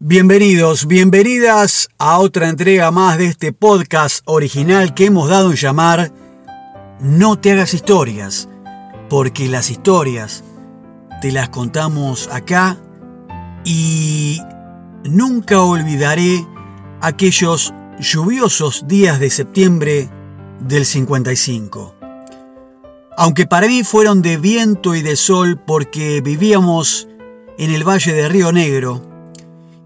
Bienvenidos, bienvenidas a otra entrega más de este podcast original que hemos dado en llamar No te hagas historias, porque las historias te las contamos acá y nunca olvidaré aquellos lluviosos días de septiembre del 55. Aunque para mí fueron de viento y de sol porque vivíamos en el Valle de Río Negro,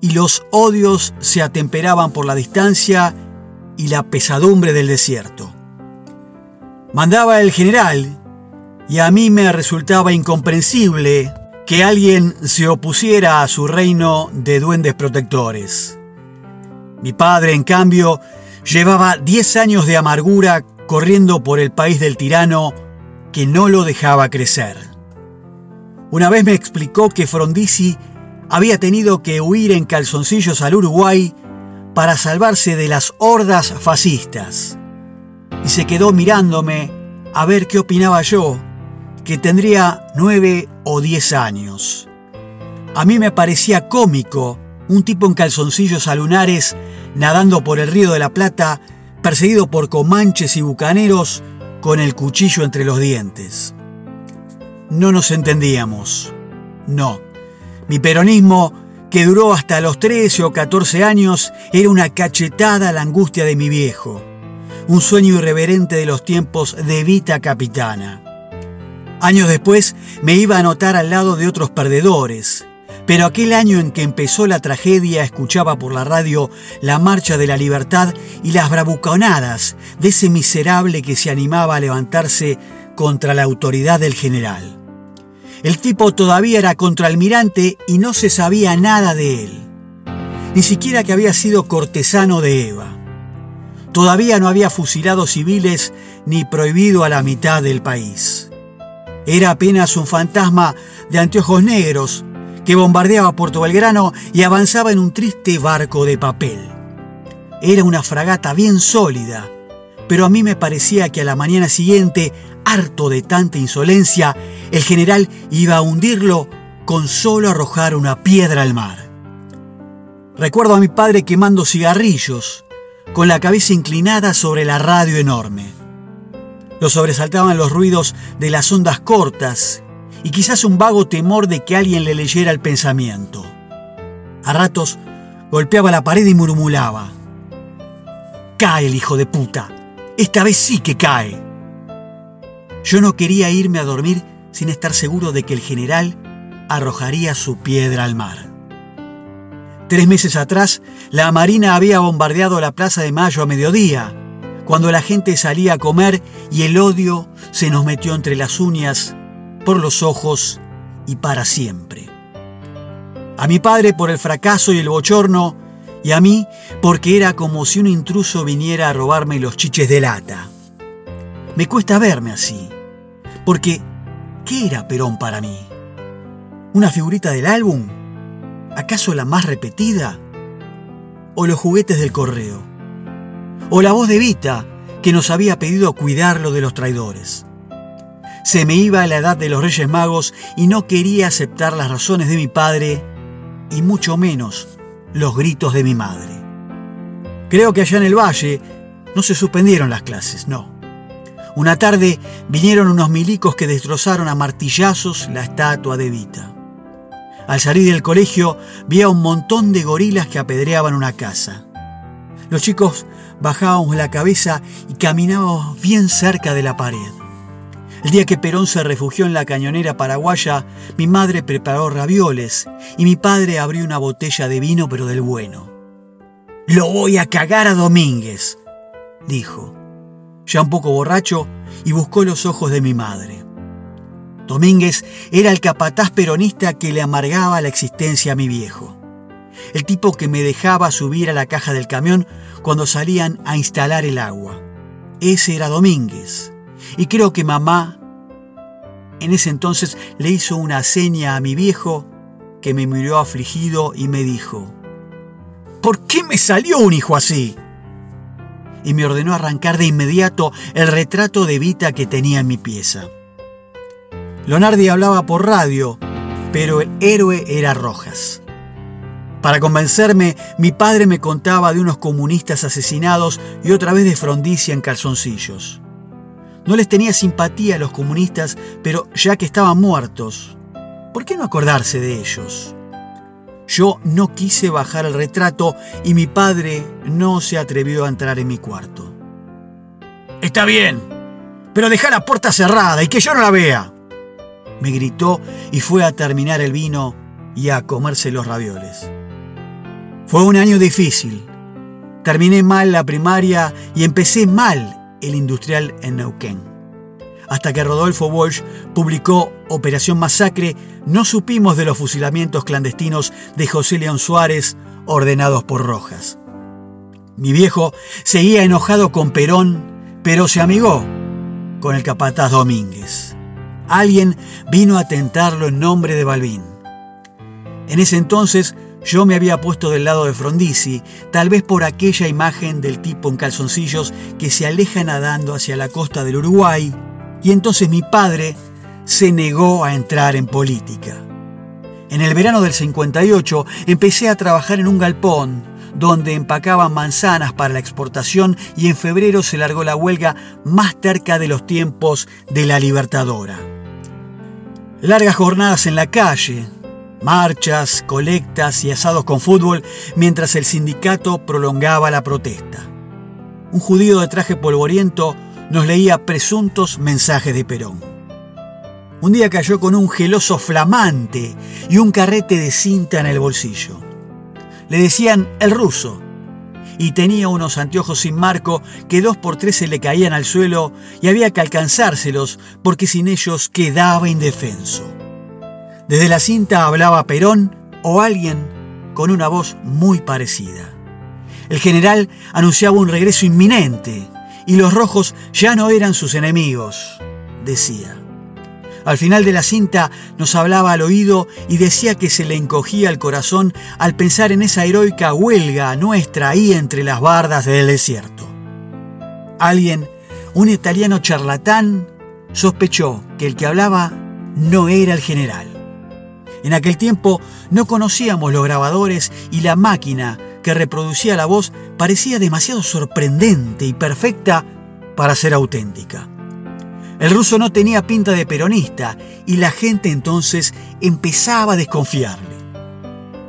y los odios se atemperaban por la distancia y la pesadumbre del desierto. Mandaba el general y a mí me resultaba incomprensible que alguien se opusiera a su reino de duendes protectores. Mi padre, en cambio, llevaba 10 años de amargura corriendo por el país del tirano que no lo dejaba crecer. Una vez me explicó que Frondizi había tenido que huir en calzoncillos al Uruguay para salvarse de las hordas fascistas. Y se quedó mirándome a ver qué opinaba yo, que tendría nueve o diez años. A mí me parecía cómico un tipo en calzoncillos alunares nadando por el río de la Plata, perseguido por comanches y bucaneros con el cuchillo entre los dientes. No nos entendíamos. No. Mi peronismo, que duró hasta los 13 o 14 años, era una cachetada a la angustia de mi viejo, un sueño irreverente de los tiempos de Vita Capitana. Años después me iba a notar al lado de otros perdedores, pero aquel año en que empezó la tragedia escuchaba por la radio la marcha de la libertad y las bravuconadas de ese miserable que se animaba a levantarse contra la autoridad del general. El tipo todavía era contraalmirante y no se sabía nada de él. Ni siquiera que había sido cortesano de Eva. Todavía no había fusilado civiles ni prohibido a la mitad del país. Era apenas un fantasma de anteojos negros que bombardeaba Puerto Belgrano y avanzaba en un triste barco de papel. Era una fragata bien sólida, pero a mí me parecía que a la mañana siguiente harto de tanta insolencia, el general iba a hundirlo con solo arrojar una piedra al mar. Recuerdo a mi padre quemando cigarrillos, con la cabeza inclinada sobre la radio enorme. Lo sobresaltaban los ruidos de las ondas cortas y quizás un vago temor de que alguien le leyera el pensamiento. A ratos golpeaba la pared y murmulaba. Cae el hijo de puta. Esta vez sí que cae. Yo no quería irme a dormir sin estar seguro de que el general arrojaría su piedra al mar. Tres meses atrás, la Marina había bombardeado la Plaza de Mayo a mediodía, cuando la gente salía a comer y el odio se nos metió entre las uñas, por los ojos y para siempre. A mi padre por el fracaso y el bochorno, y a mí porque era como si un intruso viniera a robarme los chiches de lata. Me cuesta verme así, porque ¿qué era Perón para mí? ¿Una figurita del álbum? ¿Acaso la más repetida? ¿O los juguetes del correo? ¿O la voz de Vita que nos había pedido cuidarlo de los traidores? Se me iba a la edad de los Reyes Magos y no quería aceptar las razones de mi padre y mucho menos los gritos de mi madre. Creo que allá en el valle no se suspendieron las clases, no. Una tarde vinieron unos milicos que destrozaron a martillazos la estatua de Vita. Al salir del colegio vi a un montón de gorilas que apedreaban una casa. Los chicos bajábamos la cabeza y caminábamos bien cerca de la pared. El día que Perón se refugió en la cañonera paraguaya, mi madre preparó ravioles y mi padre abrió una botella de vino pero del bueno. Lo voy a cagar a Domínguez, dijo ya un poco borracho, y buscó los ojos de mi madre. Domínguez era el capataz peronista que le amargaba la existencia a mi viejo. El tipo que me dejaba subir a la caja del camión cuando salían a instalar el agua. Ese era Domínguez. Y creo que mamá en ese entonces le hizo una seña a mi viejo que me miró afligido y me dijo, ¿por qué me salió un hijo así? Y me ordenó arrancar de inmediato el retrato de Vita que tenía en mi pieza. Leonardi hablaba por radio, pero el héroe era Rojas. Para convencerme, mi padre me contaba de unos comunistas asesinados y otra vez de Frondicia en calzoncillos. No les tenía simpatía a los comunistas, pero ya que estaban muertos, ¿por qué no acordarse de ellos? Yo no quise bajar el retrato y mi padre no se atrevió a entrar en mi cuarto. Está bien, pero deja la puerta cerrada y que yo no la vea. Me gritó y fue a terminar el vino y a comerse los ravioles. Fue un año difícil. Terminé mal la primaria y empecé mal el industrial en Neuquén. Hasta que Rodolfo Walsh publicó Operación Masacre, no supimos de los fusilamientos clandestinos de José León Suárez ordenados por Rojas. Mi viejo seguía enojado con Perón, pero se amigó con el capataz Domínguez. Alguien vino a tentarlo en nombre de Balbín. En ese entonces yo me había puesto del lado de Frondizi, tal vez por aquella imagen del tipo en calzoncillos que se aleja nadando hacia la costa del Uruguay, y entonces mi padre se negó a entrar en política. En el verano del 58 empecé a trabajar en un galpón donde empacaban manzanas para la exportación y en febrero se largó la huelga más cerca de los tiempos de la Libertadora. Largas jornadas en la calle, marchas, colectas y asados con fútbol mientras el sindicato prolongaba la protesta. Un judío de traje polvoriento nos leía presuntos mensajes de Perón. Un día cayó con un geloso flamante y un carrete de cinta en el bolsillo. Le decían el ruso y tenía unos anteojos sin marco que dos por tres se le caían al suelo y había que alcanzárselos porque sin ellos quedaba indefenso. Desde la cinta hablaba Perón o alguien con una voz muy parecida. El general anunciaba un regreso inminente y los rojos ya no eran sus enemigos, decía. Al final de la cinta nos hablaba al oído y decía que se le encogía el corazón al pensar en esa heroica huelga nuestra ahí entre las bardas del desierto. Alguien, un italiano charlatán, sospechó que el que hablaba no era el general. En aquel tiempo no conocíamos los grabadores y la máquina que reproducía la voz parecía demasiado sorprendente y perfecta para ser auténtica. El ruso no tenía pinta de peronista y la gente entonces empezaba a desconfiarle.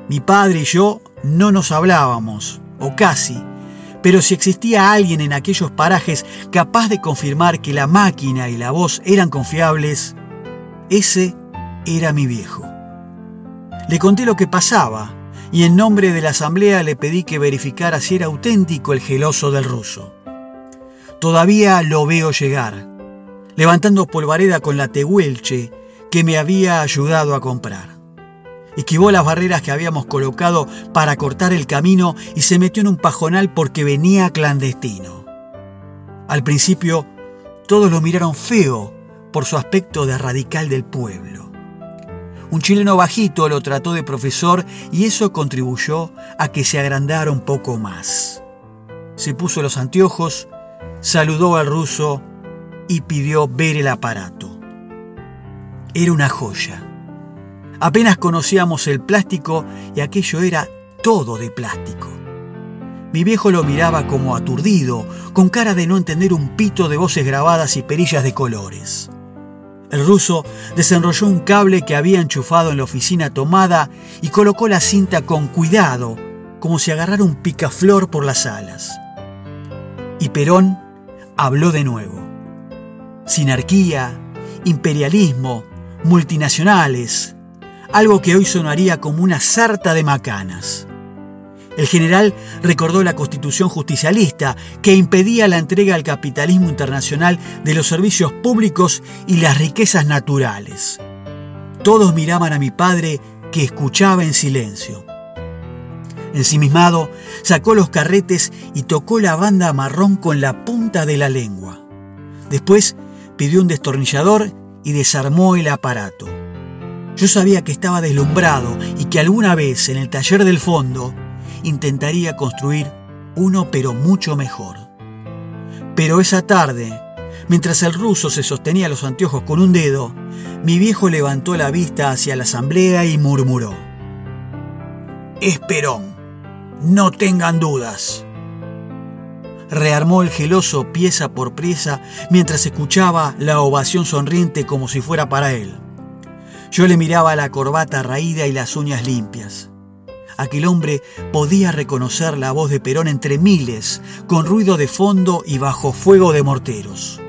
Mi padre y yo no nos hablábamos, o casi, pero si existía alguien en aquellos parajes capaz de confirmar que la máquina y la voz eran confiables, ese era mi viejo. Le conté lo que pasaba y en nombre de la asamblea le pedí que verificara si era auténtico el geloso del ruso. Todavía lo veo llegar, levantando polvareda con la tehuelche que me había ayudado a comprar. Esquivó las barreras que habíamos colocado para cortar el camino y se metió en un pajonal porque venía clandestino. Al principio, todos lo miraron feo por su aspecto de radical del pueblo. Un chileno bajito lo trató de profesor y eso contribuyó a que se agrandara un poco más. Se puso los anteojos, saludó al ruso y pidió ver el aparato. Era una joya. Apenas conocíamos el plástico y aquello era todo de plástico. Mi viejo lo miraba como aturdido, con cara de no entender un pito de voces grabadas y perillas de colores. El ruso desenrolló un cable que había enchufado en la oficina tomada y colocó la cinta con cuidado, como si agarrara un picaflor por las alas. Y Perón habló de nuevo. Sinarquía, imperialismo, multinacionales, algo que hoy sonaría como una sarta de macanas. El general recordó la constitución justicialista que impedía la entrega al capitalismo internacional de los servicios públicos y las riquezas naturales. Todos miraban a mi padre que escuchaba en silencio. Ensimismado, sacó los carretes y tocó la banda marrón con la punta de la lengua. Después pidió un destornillador y desarmó el aparato. Yo sabía que estaba deslumbrado y que alguna vez en el taller del fondo intentaría construir uno pero mucho mejor. Pero esa tarde, mientras el ruso se sostenía los anteojos con un dedo, mi viejo levantó la vista hacia la asamblea y murmuró. es Perón. No tengan dudas. Rearmó el geloso pieza por pieza mientras escuchaba la ovación sonriente como si fuera para él. Yo le miraba la corbata raída y las uñas limpias. Aquel hombre podía reconocer la voz de Perón entre miles, con ruido de fondo y bajo fuego de morteros.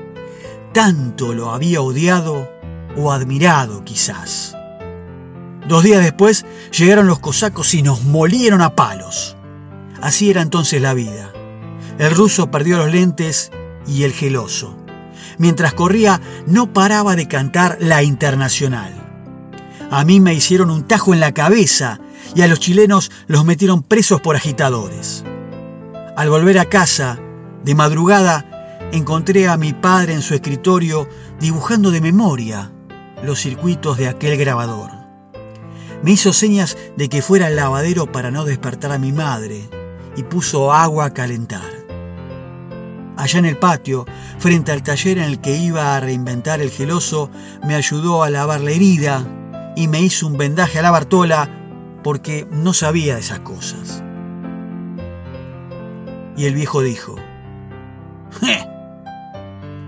Tanto lo había odiado o admirado quizás. Dos días después llegaron los cosacos y nos molieron a palos. Así era entonces la vida. El ruso perdió los lentes y el geloso. Mientras corría no paraba de cantar la internacional. A mí me hicieron un tajo en la cabeza y a los chilenos los metieron presos por agitadores. Al volver a casa, de madrugada, encontré a mi padre en su escritorio dibujando de memoria los circuitos de aquel grabador. Me hizo señas de que fuera al lavadero para no despertar a mi madre y puso agua a calentar. Allá en el patio, frente al taller en el que iba a reinventar el geloso, me ayudó a lavar la herida y me hizo un vendaje a la Bartola porque no sabía esas cosas. Y el viejo dijo,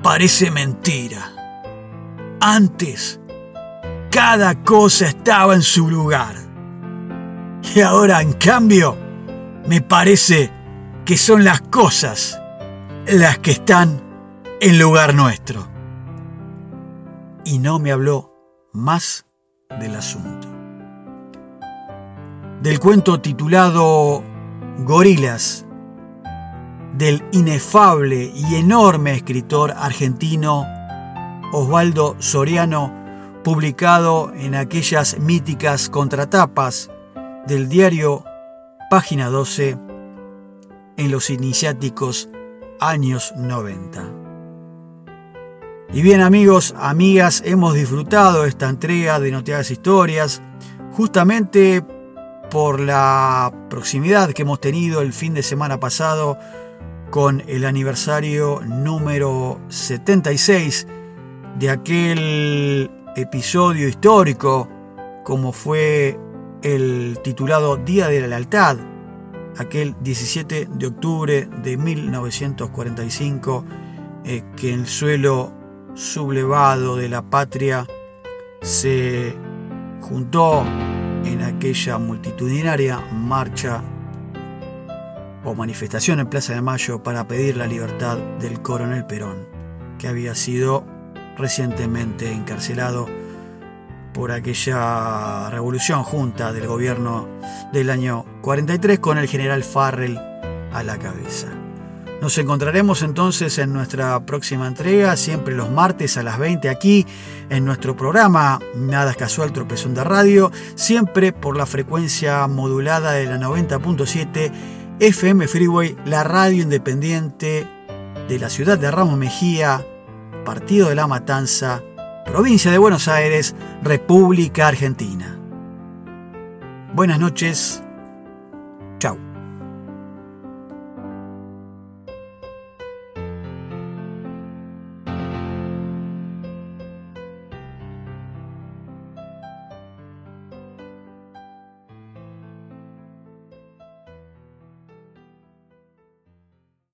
parece mentira. Antes, cada cosa estaba en su lugar. Y ahora, en cambio, me parece que son las cosas las que están en lugar nuestro. Y no me habló más del asunto del cuento titulado Gorilas, del inefable y enorme escritor argentino Osvaldo Soriano, publicado en aquellas míticas contratapas del diario Página 12 en los iniciáticos años 90. Y bien amigos, amigas, hemos disfrutado esta entrega de Noteadas Historias justamente por la proximidad que hemos tenido el fin de semana pasado con el aniversario número 76 de aquel episodio histórico como fue el titulado Día de la Lealtad, aquel 17 de octubre de 1945, eh, que el suelo sublevado de la patria se juntó en aquella multitudinaria marcha o manifestación en Plaza de Mayo para pedir la libertad del coronel Perón, que había sido recientemente encarcelado por aquella revolución junta del gobierno del año 43 con el general Farrell a la cabeza. Nos encontraremos entonces en nuestra próxima entrega, siempre los martes a las 20 aquí en nuestro programa Nada casual, tropezón de radio, siempre por la frecuencia modulada de la 90.7 FM Freeway, la radio independiente de la ciudad de Ramos Mejía, Partido de la Matanza, provincia de Buenos Aires, República Argentina. Buenas noches